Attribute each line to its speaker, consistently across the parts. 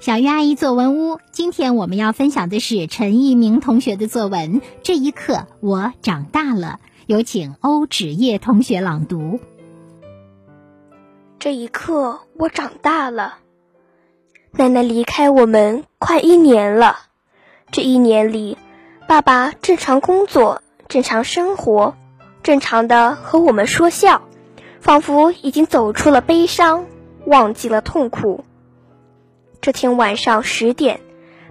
Speaker 1: 小鱼阿姨作文屋，今天我们要分享的是陈一鸣同学的作文《这一刻我长大了》，有请欧芷叶同学朗读。
Speaker 2: 这一刻我长大了，奶奶离开我们快一年了。这一年里，爸爸正常工作，正常生活，正常的和我们说笑，仿佛已经走出了悲伤，忘记了痛苦。这天晚上十点，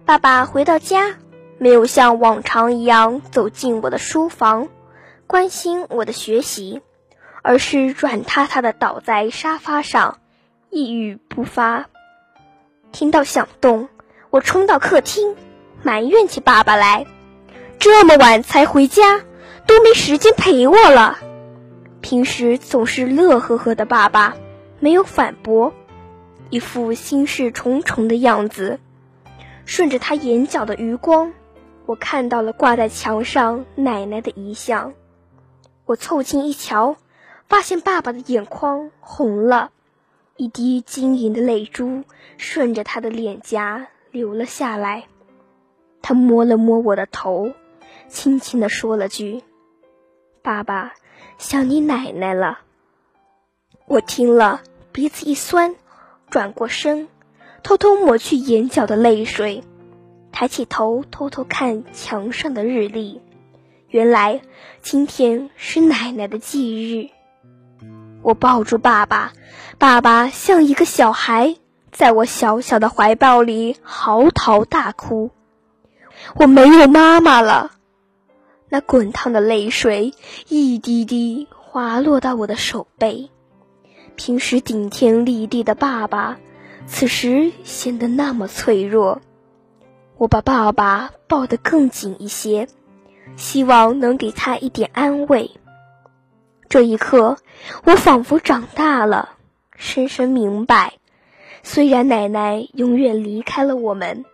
Speaker 2: 爸爸回到家，没有像往常一样走进我的书房，关心我的学习，而是软塌塌的倒在沙发上，一语不发。听到响动，我冲到客厅，埋怨起爸爸来：“这么晚才回家，都没时间陪我了。”平时总是乐呵呵的爸爸，没有反驳。一副心事重重的样子，顺着他眼角的余光，我看到了挂在墙上奶奶的遗像。我凑近一瞧，发现爸爸的眼眶红了，一滴晶莹的泪珠顺着他的脸颊流了下来。他摸了摸我的头，轻轻地说了句：“爸爸，想你奶奶了。”我听了，鼻子一酸。转过身，偷偷抹去眼角的泪水，抬起头偷偷看墙上的日历。原来今天是奶奶的忌日。我抱住爸爸，爸爸像一个小孩，在我小小的怀抱里嚎啕大哭。我没有妈妈了。那滚烫的泪水一滴滴滑落到我的手背。平时顶天立地的爸爸，此时显得那么脆弱。我把爸爸抱得更紧一些，希望能给他一点安慰。这一刻，我仿佛长大了，深深明白：虽然奶奶永远离开了我们，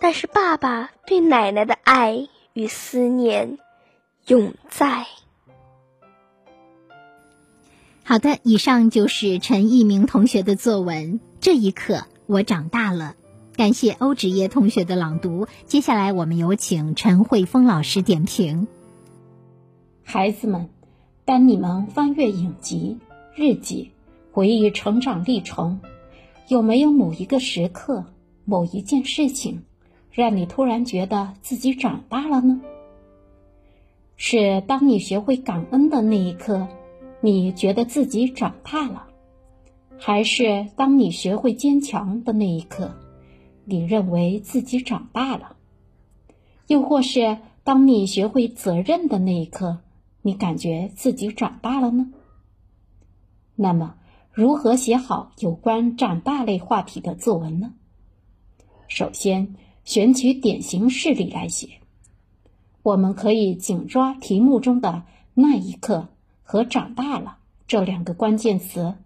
Speaker 2: 但是爸爸对奶奶的爱与思念永在。
Speaker 1: 好的，以上就是陈一鸣同学的作文。这一刻，我长大了。感谢欧芷叶同学的朗读。接下来，我们有请陈慧峰老师点评。
Speaker 3: 孩子们，当你们翻阅影集、日记，回忆成长历程，有没有某一个时刻、某一件事情，让你突然觉得自己长大了呢？是当你学会感恩的那一刻。你觉得自己长大了，还是当你学会坚强的那一刻，你认为自己长大了？又或是当你学会责任的那一刻，你感觉自己长大了呢？那么，如何写好有关长大类话题的作文呢？首先，选取典型事例来写。我们可以紧抓题目中的那一刻。和长大了这两个关键词，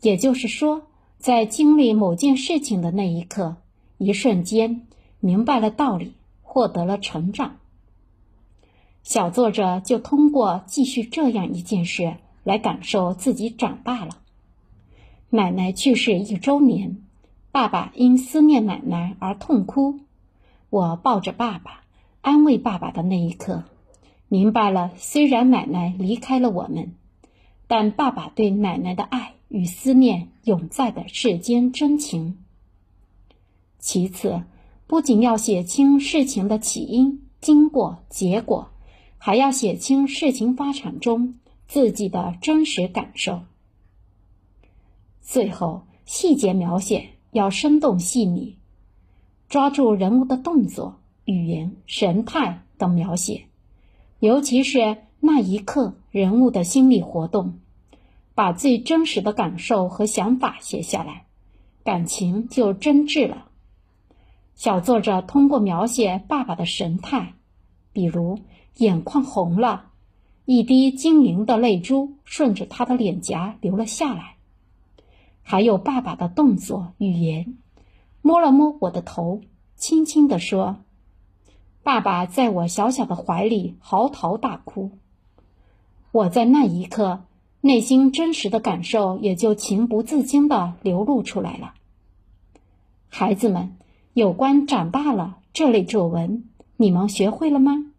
Speaker 3: 也就是说，在经历某件事情的那一刻，一瞬间明白了道理，获得了成长。小作者就通过继续这样一件事来感受自己长大了。奶奶去世一周年，爸爸因思念奶奶而痛哭，我抱着爸爸，安慰爸爸的那一刻。明白了，虽然奶奶离开了我们，但爸爸对奶奶的爱与思念永在的世间真情。其次，不仅要写清事情的起因、经过、结果，还要写清事情发展中自己的真实感受。最后，细节描写要生动细腻，抓住人物的动作、语言、神态等描写。尤其是那一刻人物的心理活动，把最真实的感受和想法写下来，感情就真挚了。小作者通过描写爸爸的神态，比如眼眶红了，一滴晶莹的泪珠顺着他的脸颊流了下来，还有爸爸的动作语言，摸了摸我的头，轻轻地说。爸爸在我小小的怀里嚎啕大哭，我在那一刻内心真实的感受也就情不自禁的流露出来了。孩子们，有关“长大了”这类作文，你们学会了吗？